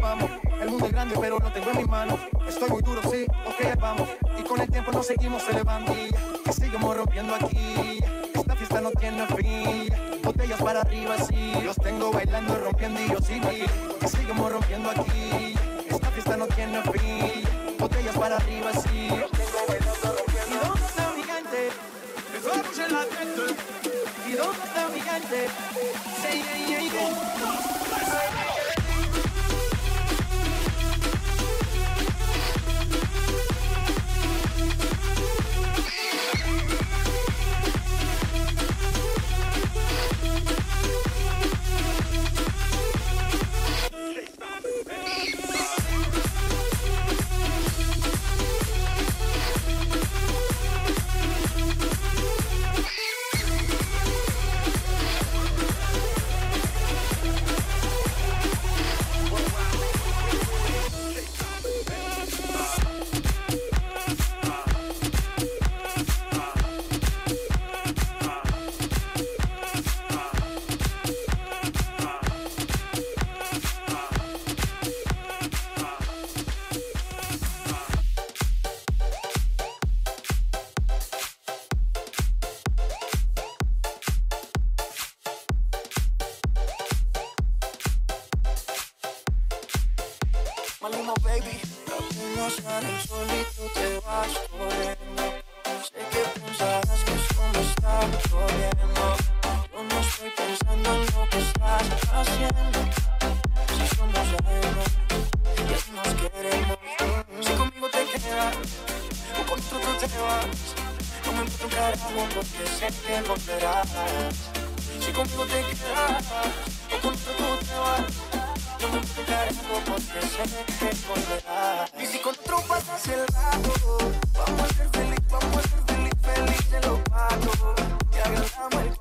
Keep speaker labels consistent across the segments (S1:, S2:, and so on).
S1: vamos. El mundo
S2: es
S1: grande, pero lo tengo en mis manos. Estoy muy duro, sí, ok, vamos. Y con el tiempo nos seguimos elevando. Que seguimos rompiendo aquí. Esta fiesta no tiene fin. Botellas para arriba, sí. Los tengo bailando, rompiendo y yo sigo aquí. Que seguimos rompiendo aquí. Esta fiesta no tiene fin. Botellas para arriba, sí. Los tengo bailando, rompiendo. ¿Y dónde está mi? El la gente. ¿Y dónde está mi gente? Sí.
S3: vas, si conmigo te quedas, o con otro tú te vas, yo me preguntaré porque sé que volverás. Y si con otro pasas el lado, vamos a ser feliz, vamos a ser feliz, feliz de los palos, y agrandamos el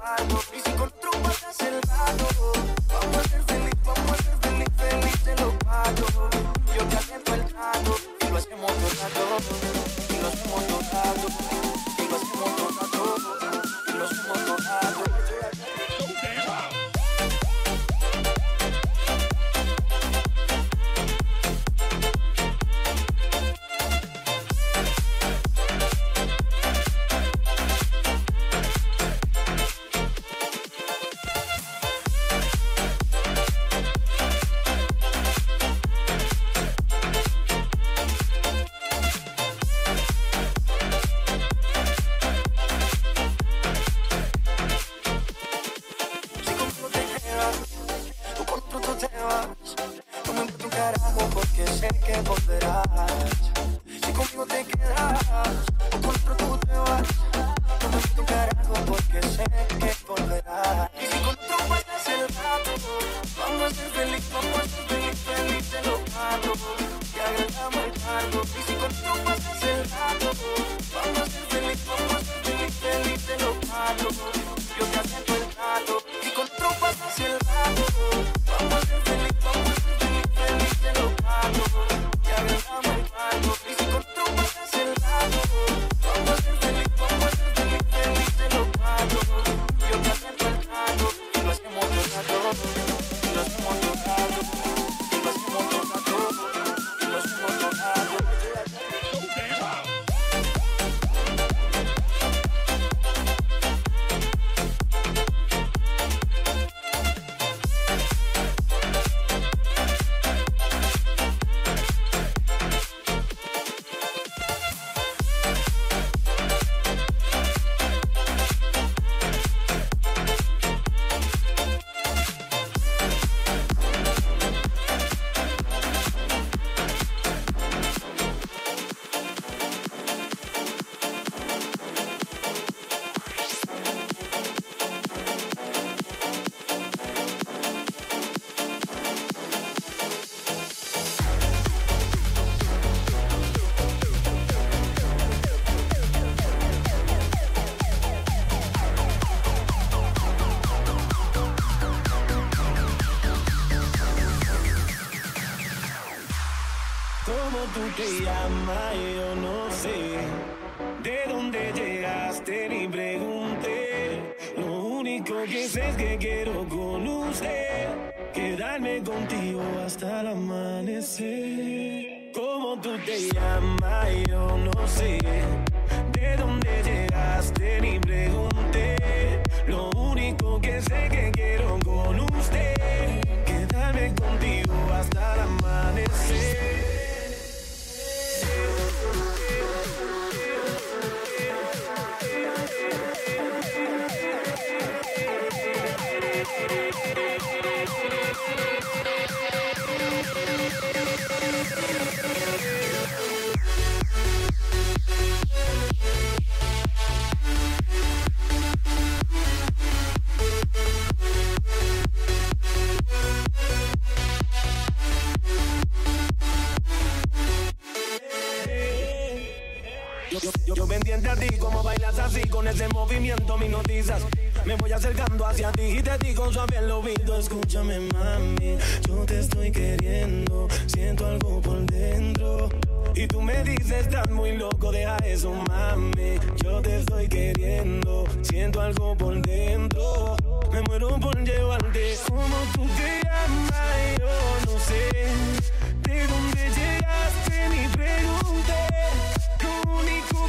S3: Yo,
S4: pendiente a ti, como bailas así, con ese movimiento me notizas. Me voy acercando hacia ti y te digo suave el oído. Escúchame, mami, yo te estoy queriendo. Siento algo por dentro. Y tú me dices, estás muy loco, deja eso, mami. Yo te estoy queriendo. Siento algo por dentro. Me muero por llevarte. Como tú te llamas, yo no sé. De dónde llegaste, ni pregunté.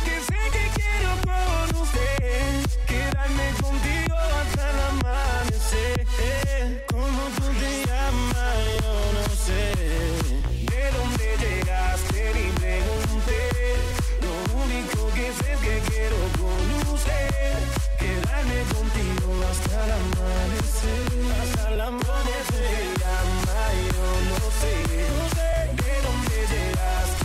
S4: Lo único que sé que quiero con usted, quedarme contigo hasta el amanecer. Como tú te llamas, yo no sé. De dónde llegaste ni pregunté. Lo único que sé es que quiero con usted, quedarme contigo hasta el amanecer. Hasta el amanecer. Llamas, yo no sé. De dónde llegaste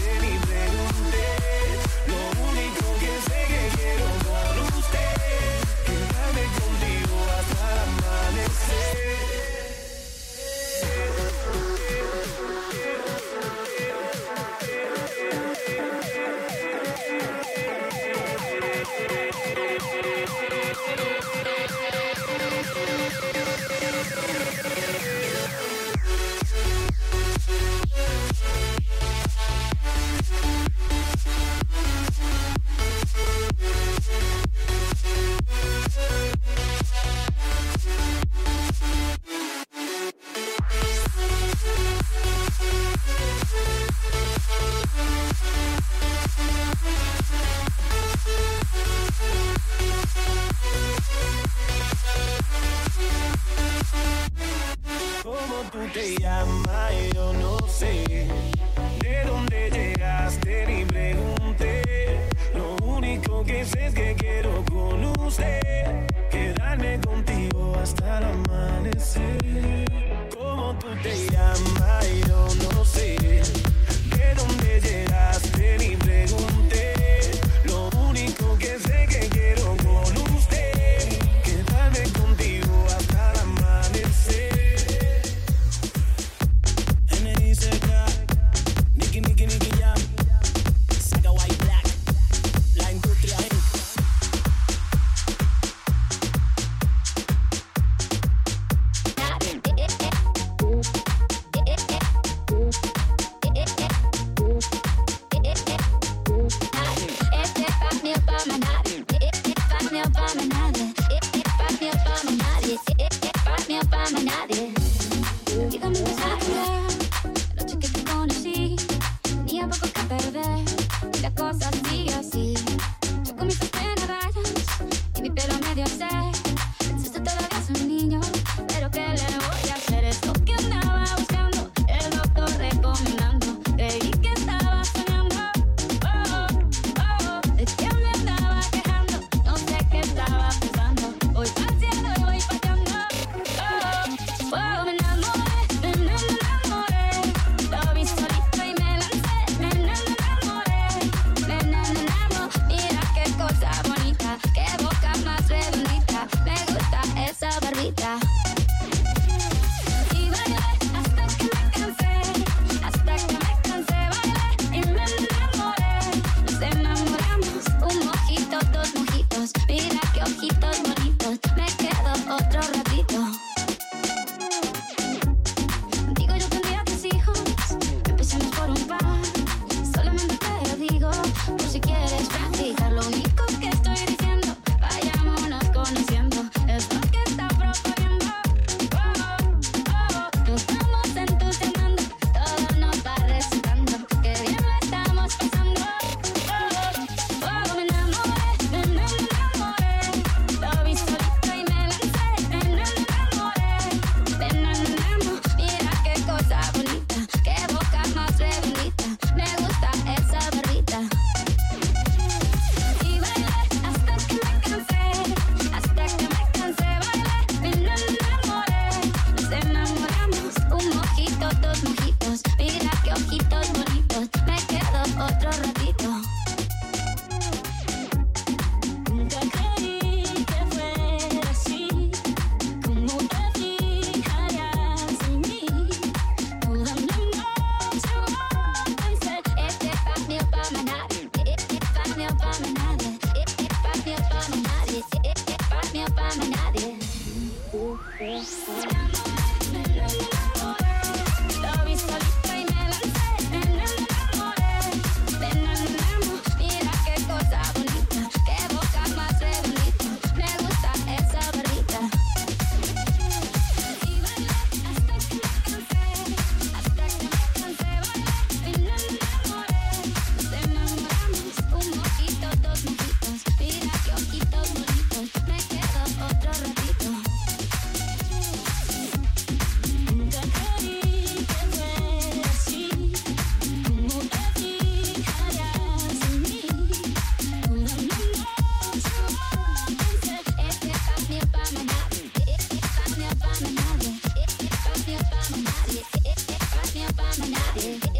S4: Monotony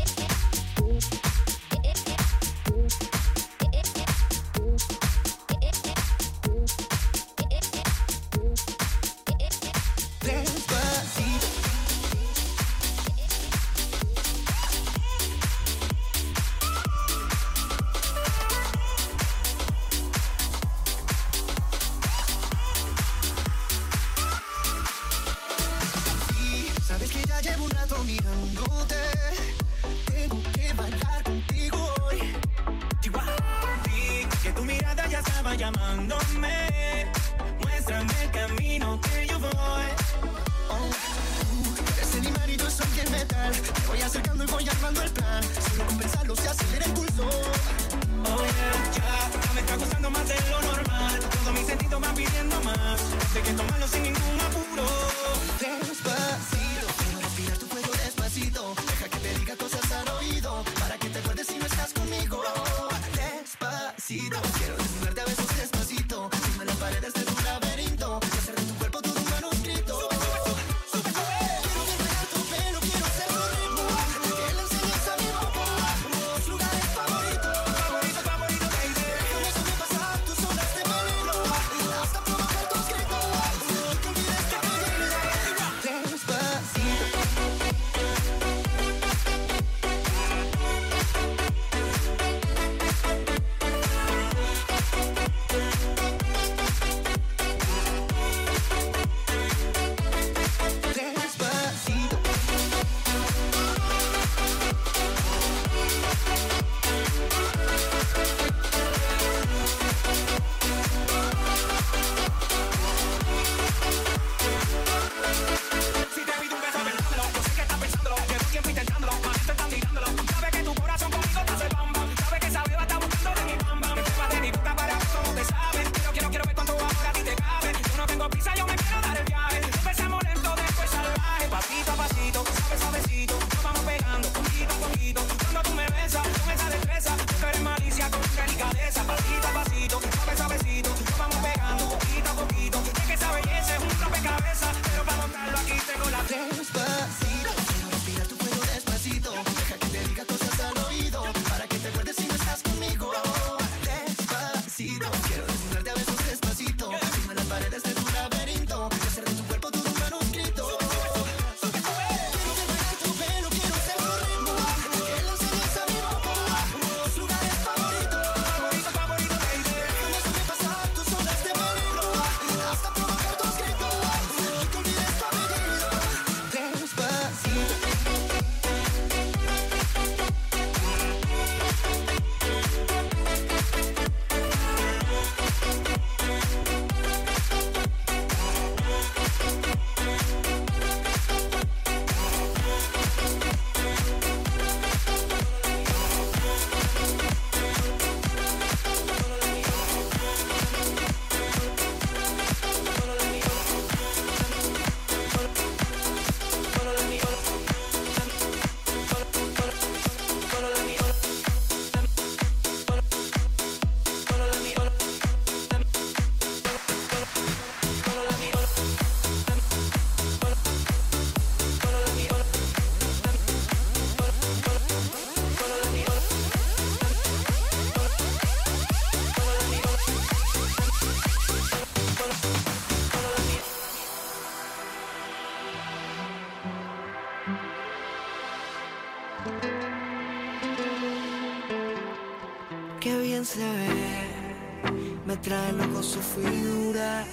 S4: se ve, me trae loco su figura.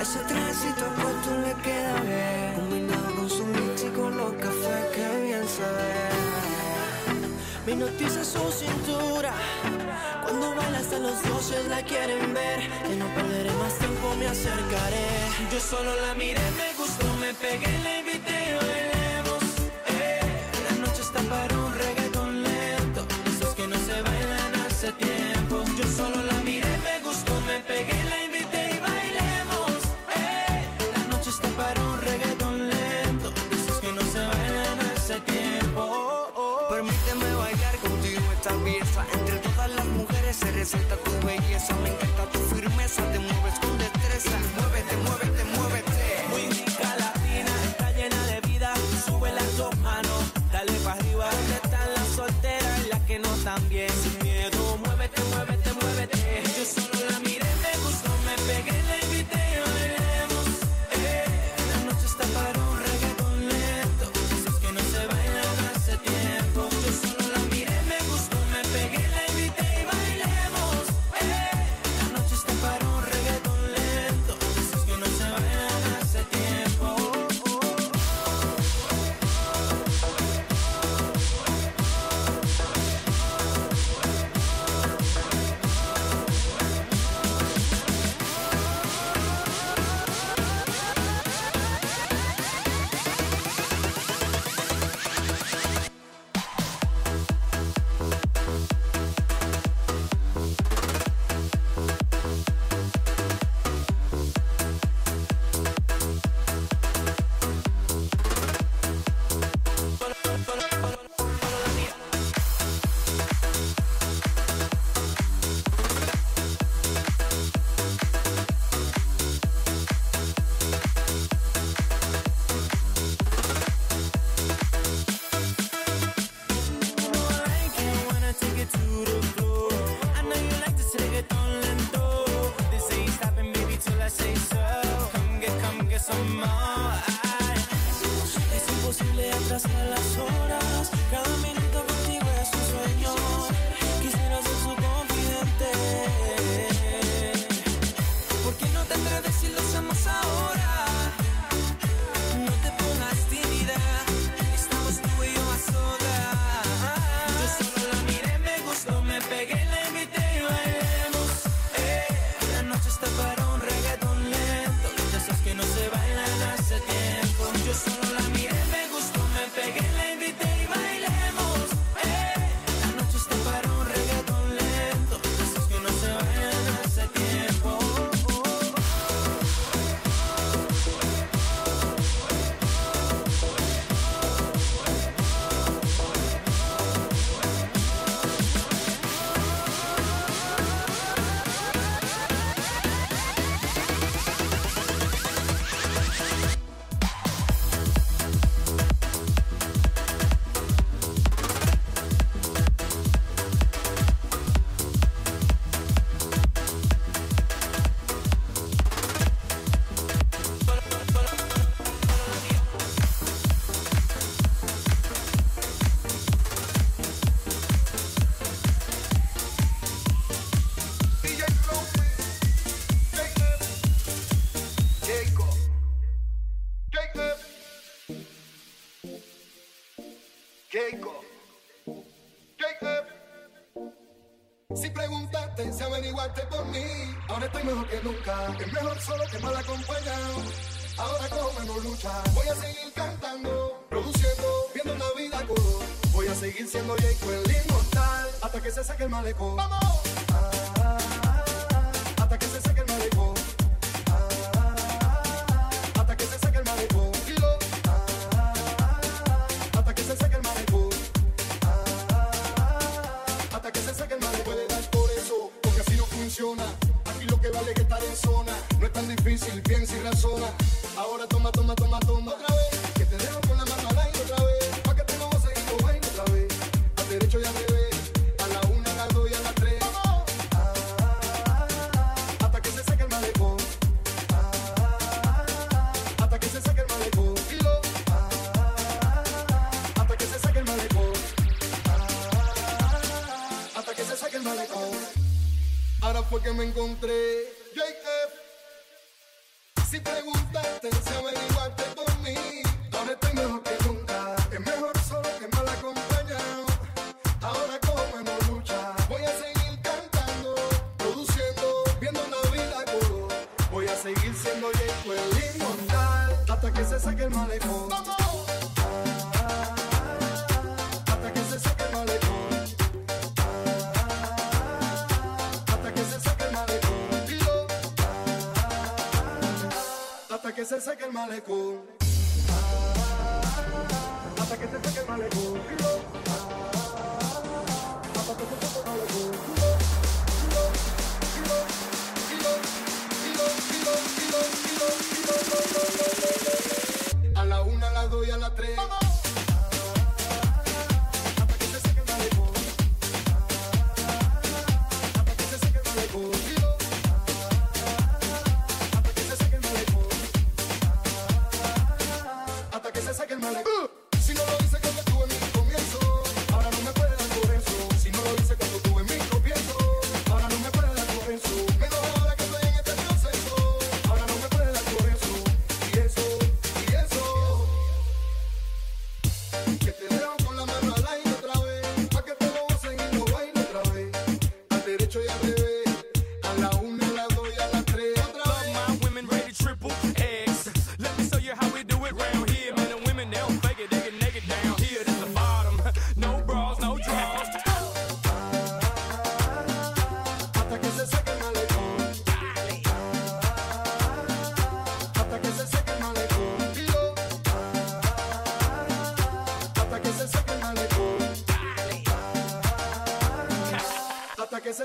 S4: Ese tránsito puesto le queda bien, combinado con
S5: su mix y con los cafés que bien se ve. Me noticia su cintura, cuando baila hasta los
S4: dioses la
S1: quieren ver. Que no perderé más tiempo, me acercaré. Yo solo la miré, me gustó, me pegué, la invité a resalta tu belleza, me encanta tu Jacob. Si preguntaste, si averiguaste por mí, ahora estoy mejor que nunca. Es mejor solo que mal acompañado. Ahora como no lucha, voy a seguir cantando, produciendo, viendo la vida color. Voy a seguir siendo Jacob el inmortal hasta que se saque el malecón. ¡Vamos! sin razón l'écho.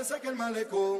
S1: se saque el malecón.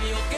S1: me, okay?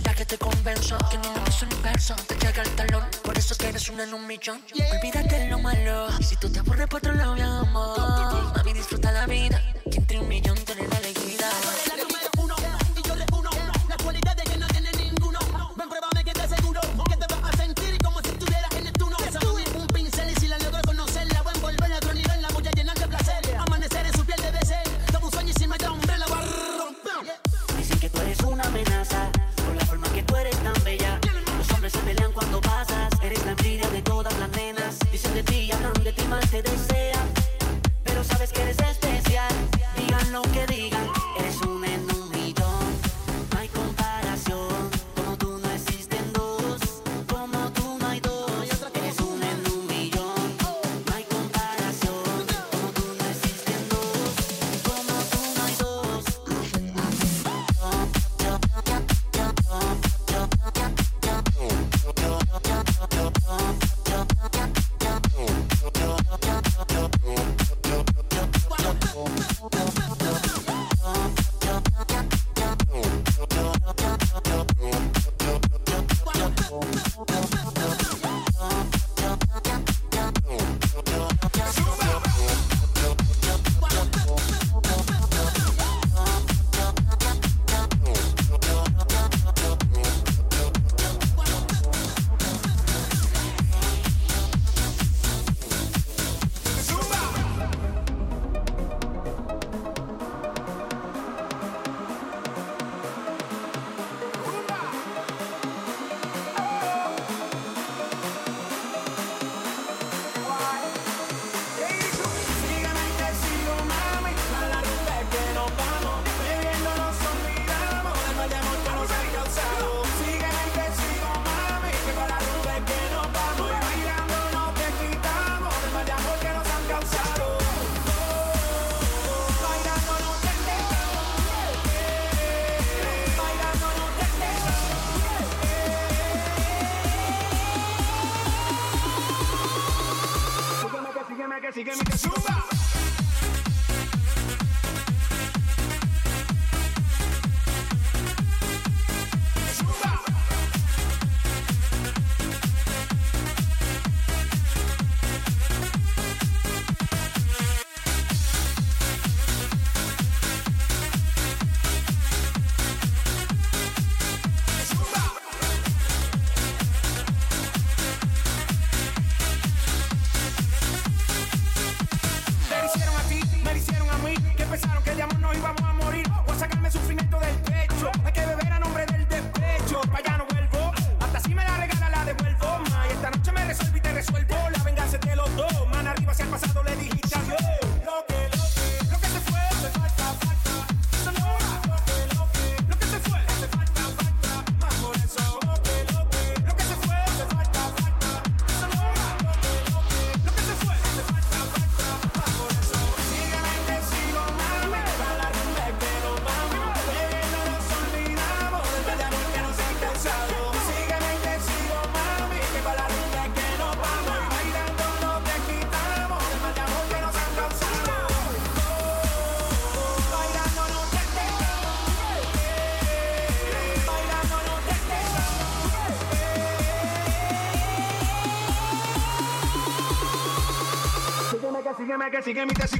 S6: verdad que te convenzo Que no me un
S7: verso Te llega el talón Por eso que eres una en un millón. Olvídate lo malo Y si tú te aburres por otro lado, mi amor. Mami, disfruta la vida Que entre un millón tú eres la alegría. que sigue mi que
S8: suba. que
S9: sigue mi
S5: tesis.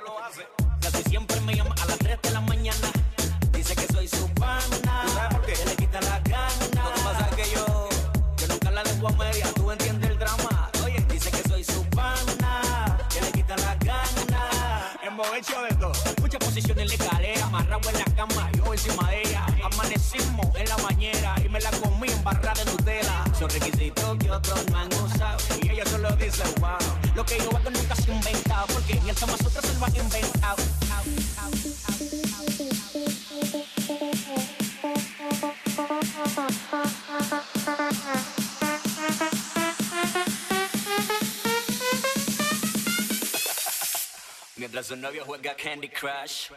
S5: lo
S10: hace. Su novio juega Candy Crush,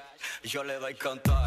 S10: yo le doy con todo.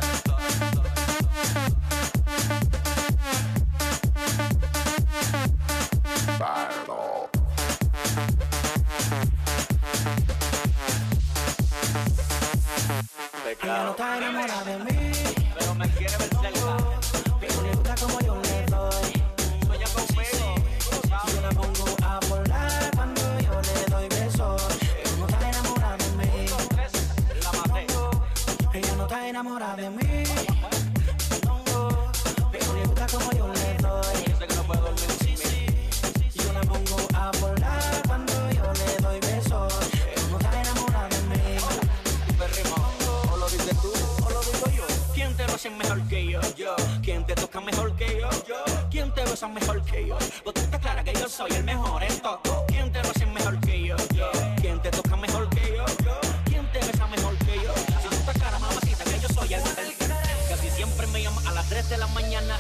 S10: son mejor que yo. Vos está clara que yo soy el mejor en todo. ¿Quién te lo hace mejor que yo? ¿Quién te toca mejor que yo? ¿Quién te besa mejor que yo? Si tú estás cara, mamacita, que yo soy el mejor. Casi siempre me llama a las 3 de la mañana.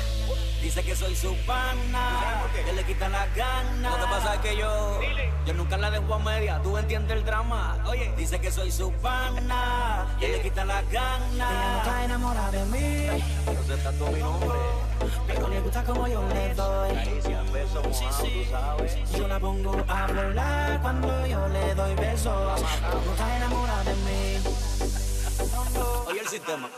S10: Dice que soy su pana, que le quita las ganas. No te pasa que yo, yo nunca la dejo a media, tú entiendes el drama. Oye, dice que soy su pana, que le quita las ganas.
S9: Ella no está enamorada de mí.
S10: Pero se está mi nombre
S9: pero le gusta como yo le doy. Sí, sí, yo la pongo a volar cuando yo le doy besos. Como está enamorada de mí.
S10: Oye el sistema.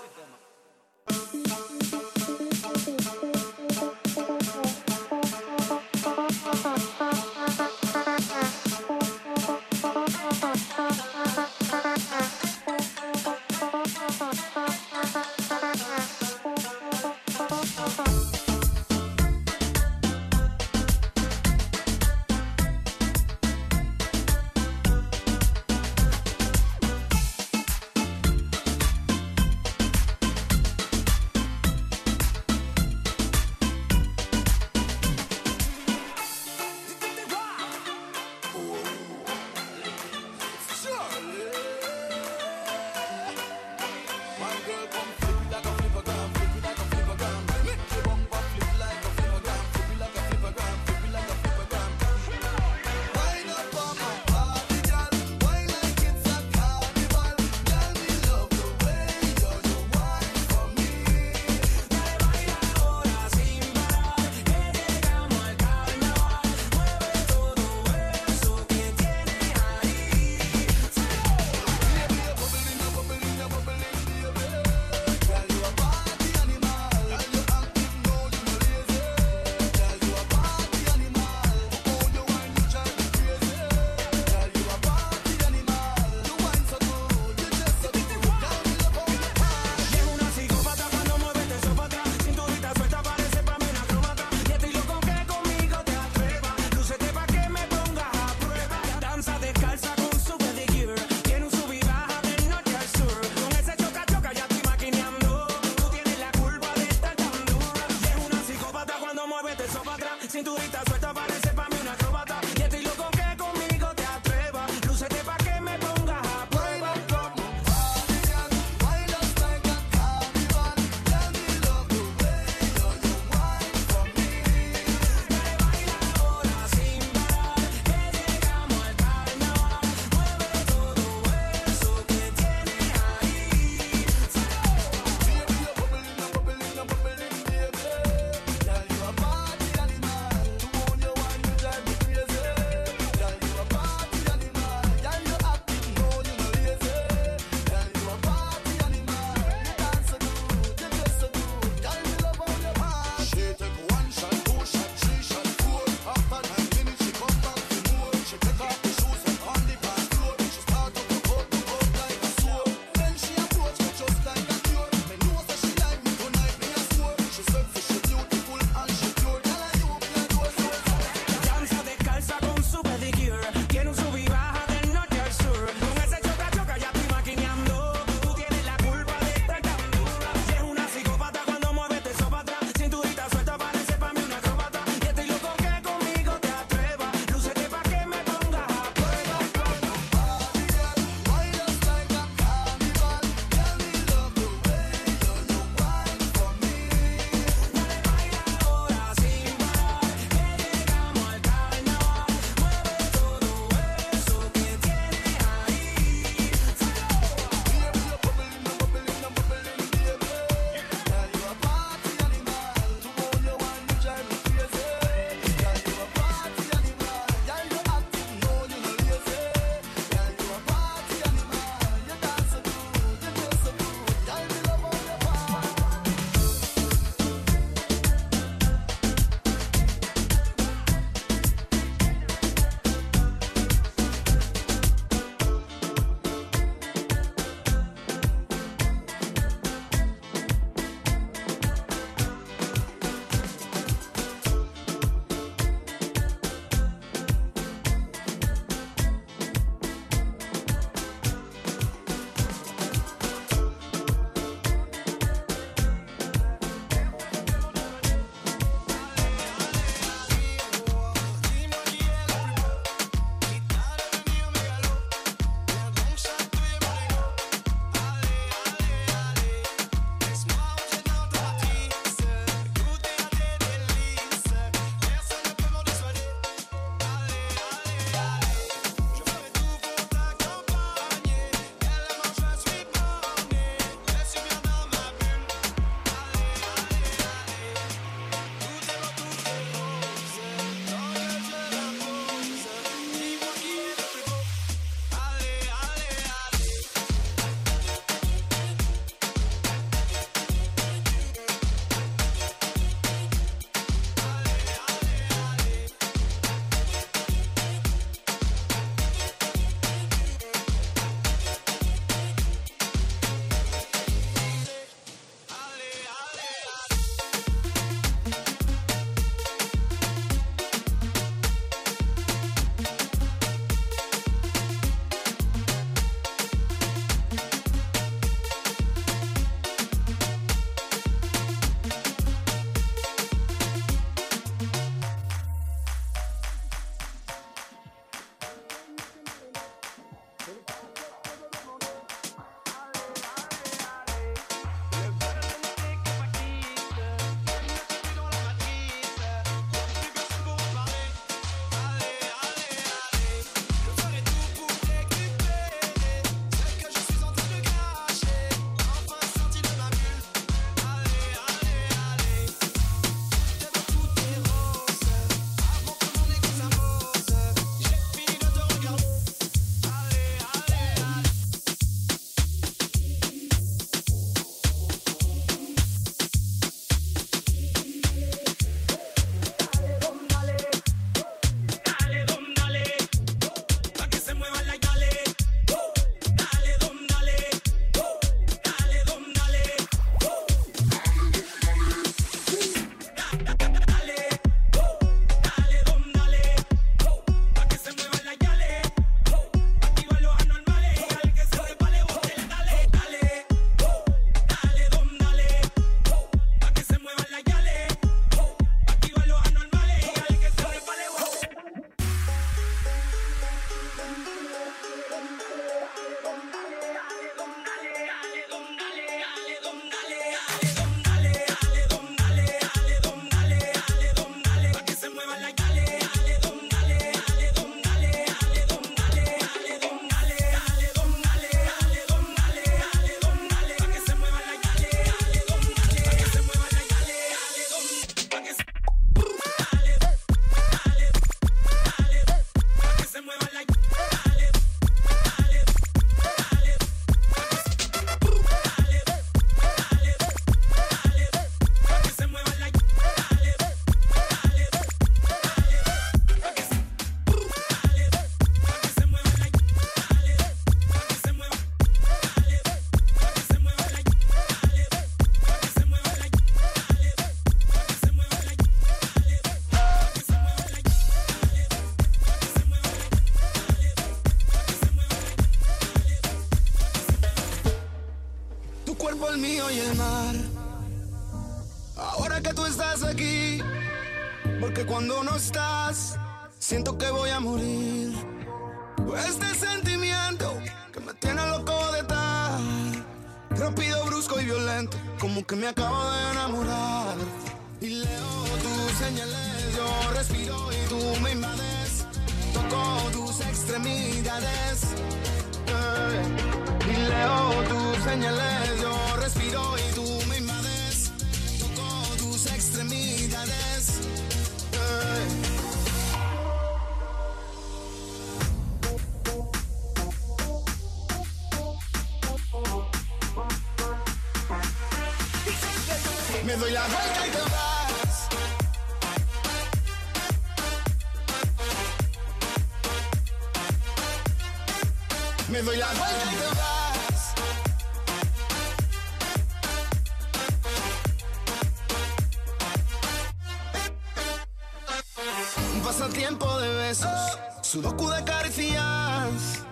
S11: Un pasatiempo de besos, sudoku de caricias.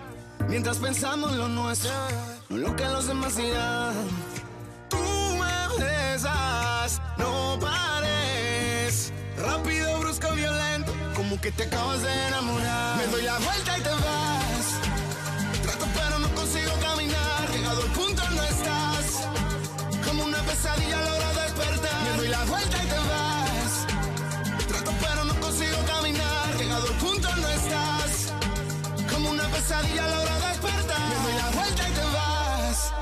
S11: Mientras pensamos en lo nuestro, no lo que los demás dirán. Tú me besas, no pares. Rápido, brusco, violento, como que te acabas de enamorar. Me doy la vuelta y te vas. Trato pero no consigo caminar. Llegado al punto no estás. Como una pesadilla a la hora de despertar. Me doy la vuelta y te pesadilla a la hora de despertar. Me doy la vuelta y te vas.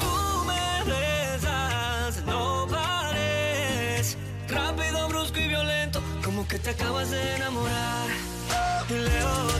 S12: Tú me besas, no pares. Rápido, brusco y violento, como que te acabas de enamorar. Y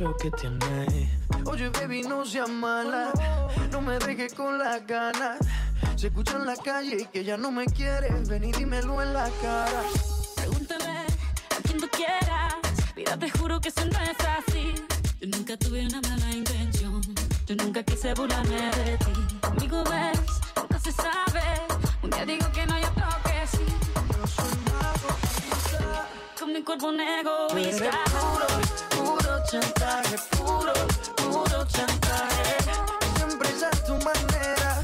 S3: eso que tienes Oye baby no seas mala No me dejes con las ganas Se escucha en la calle y que ya no me quieres Ven y dímelo en la cara
S5: Pregúntale a quien tú quieras. Mira, te juro que eso no es así. Yo nunca tuve una mala intención. Yo nunca quise burlarme de ti. Conmigo ves, nunca se sabe. Un día digo que no, y otro que sí. Con mi cuerpo un egoísta.
S3: Chantaje Puro, puro chantaje Siempre es a tu manera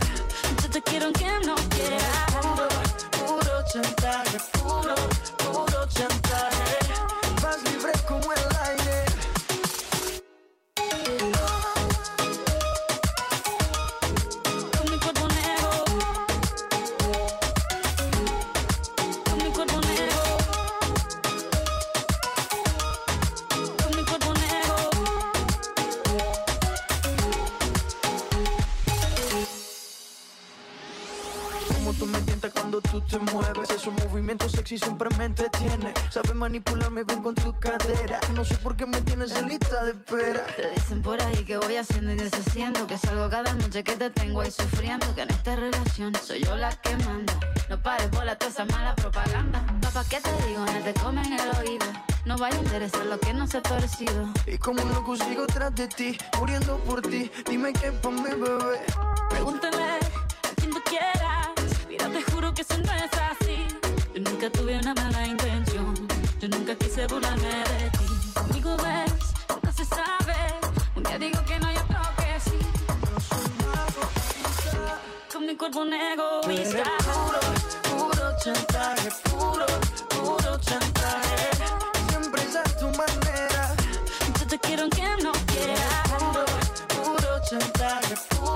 S5: Yo te quiero aunque no quieras.
S3: Puro, puro chantaje sexy siempre me entretiene. Sabes manipularme bien con tu cadera. No sé por qué me tienes en lista de espera.
S5: Te dicen por ahí que voy haciendo y deshaciendo Que salgo cada noche que te tengo ahí sufriendo Que en esta relación soy yo la que manda. No pares bola toda esa mala propaganda. Papá, ¿qué te digo? No te comen el oído. No vaya a interesar lo que no se ha torcido.
S3: Y como un loco sigo tras de ti Muriendo por ti. Dime qué pa' mi bebé.
S5: Pregúntale a quien tú quieras. Nunca tuve una mala intención. Yo nunca quise burlarme de ti. Conmigo ves, nunca se sabe. Un día digo que no, y otro que sí. Con mi cuerpo un egoísta.
S3: Puro, puro chantaje Puro, puro chantaje Siempre es a tu manera
S5: Yo te quiero aunque no quieras.
S3: Puro, puro chantaje Puro,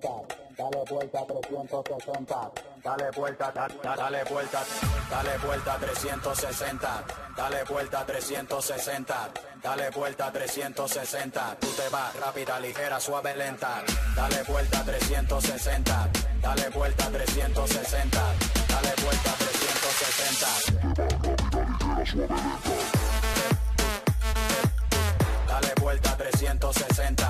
S9: dale vuelta 360, dale vuelta, da, da, dale vuelta, dale vuelta 360, dale vuelta 360, dale vuelta 360, tú te vas rápida, ligera, suave, lenta, dale vuelta 360, dale vuelta 360, dale vuelta 360. Dale vuelta 360.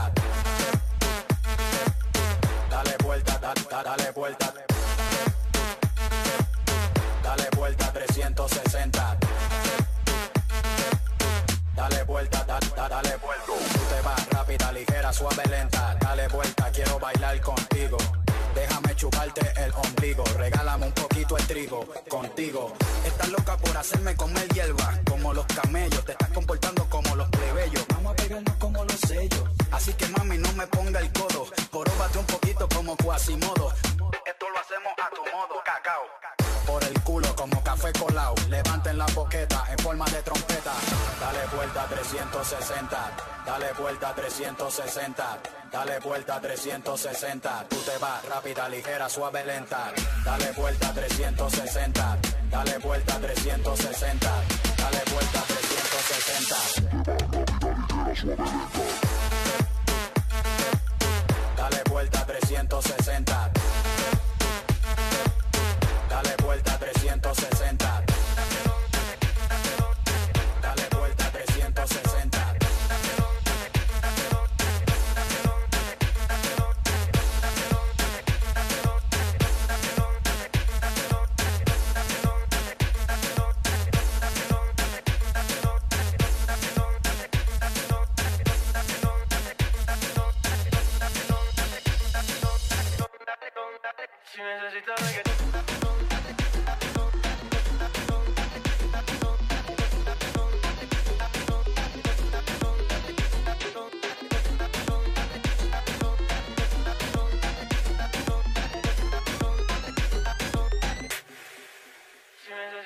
S9: contigo. Estás loca por hacerme comer hierba, como los camellos te están en forma de trompeta. Dale vuelta 360, dale vuelta 360, dale vuelta 360. Tú te vas rápida, ligera, suave, lenta. Dale vuelta 360, dale vuelta 360, dale vuelta 360. Dale vuelta 360.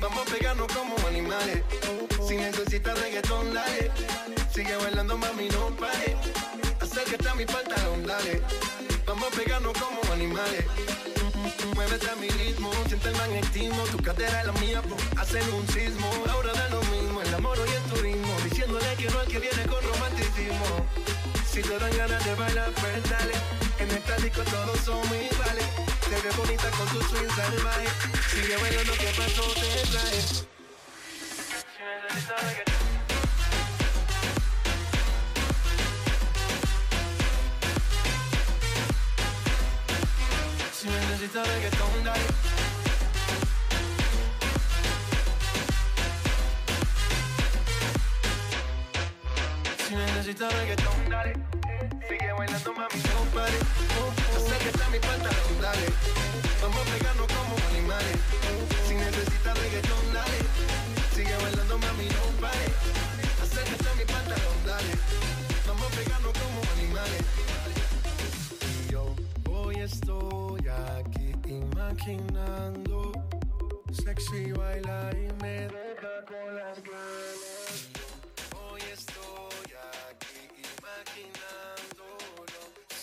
S1: Vamos a pegarnos como animales. Si necesitas reggaetón, dale. Sigue bailando, mami, no pare. Acércate a mi pantalón, dale. Vamos a pegarnos como animales. Muévete a mi ritmo, siente el magnetismo. Tu cadera es la mía, po, hacen un sismo. Ahora da lo mismo, el amor y el turismo. Diciéndole que no al que viene con romanticismo. Si te dan ganas de bailar, pues dale. En esta disco todos somos iguales. Te ves bonita con tu swing salvaje. Sigue bailando, que pasó te trae. Si necesitas reggaetón. Si necesitas reggaetón, dale. Si necesitas reggaetón, dale. Sigue bailando, mami, no pare que está mi pantalón, dale. Vamos a pegarnos como animales. Si necesitas reggaetón, dale. Sigue bailando, mami, no pare. Acércate a mi pantalón, dale. Vamos a pegarnos como animales. Yo hoy estoy aquí imaginando. Sexy
S4: baila y me deja con las ganas. Hoy
S1: estoy aquí
S4: imaginando.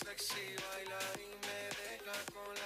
S4: sexy bailarín. not gonna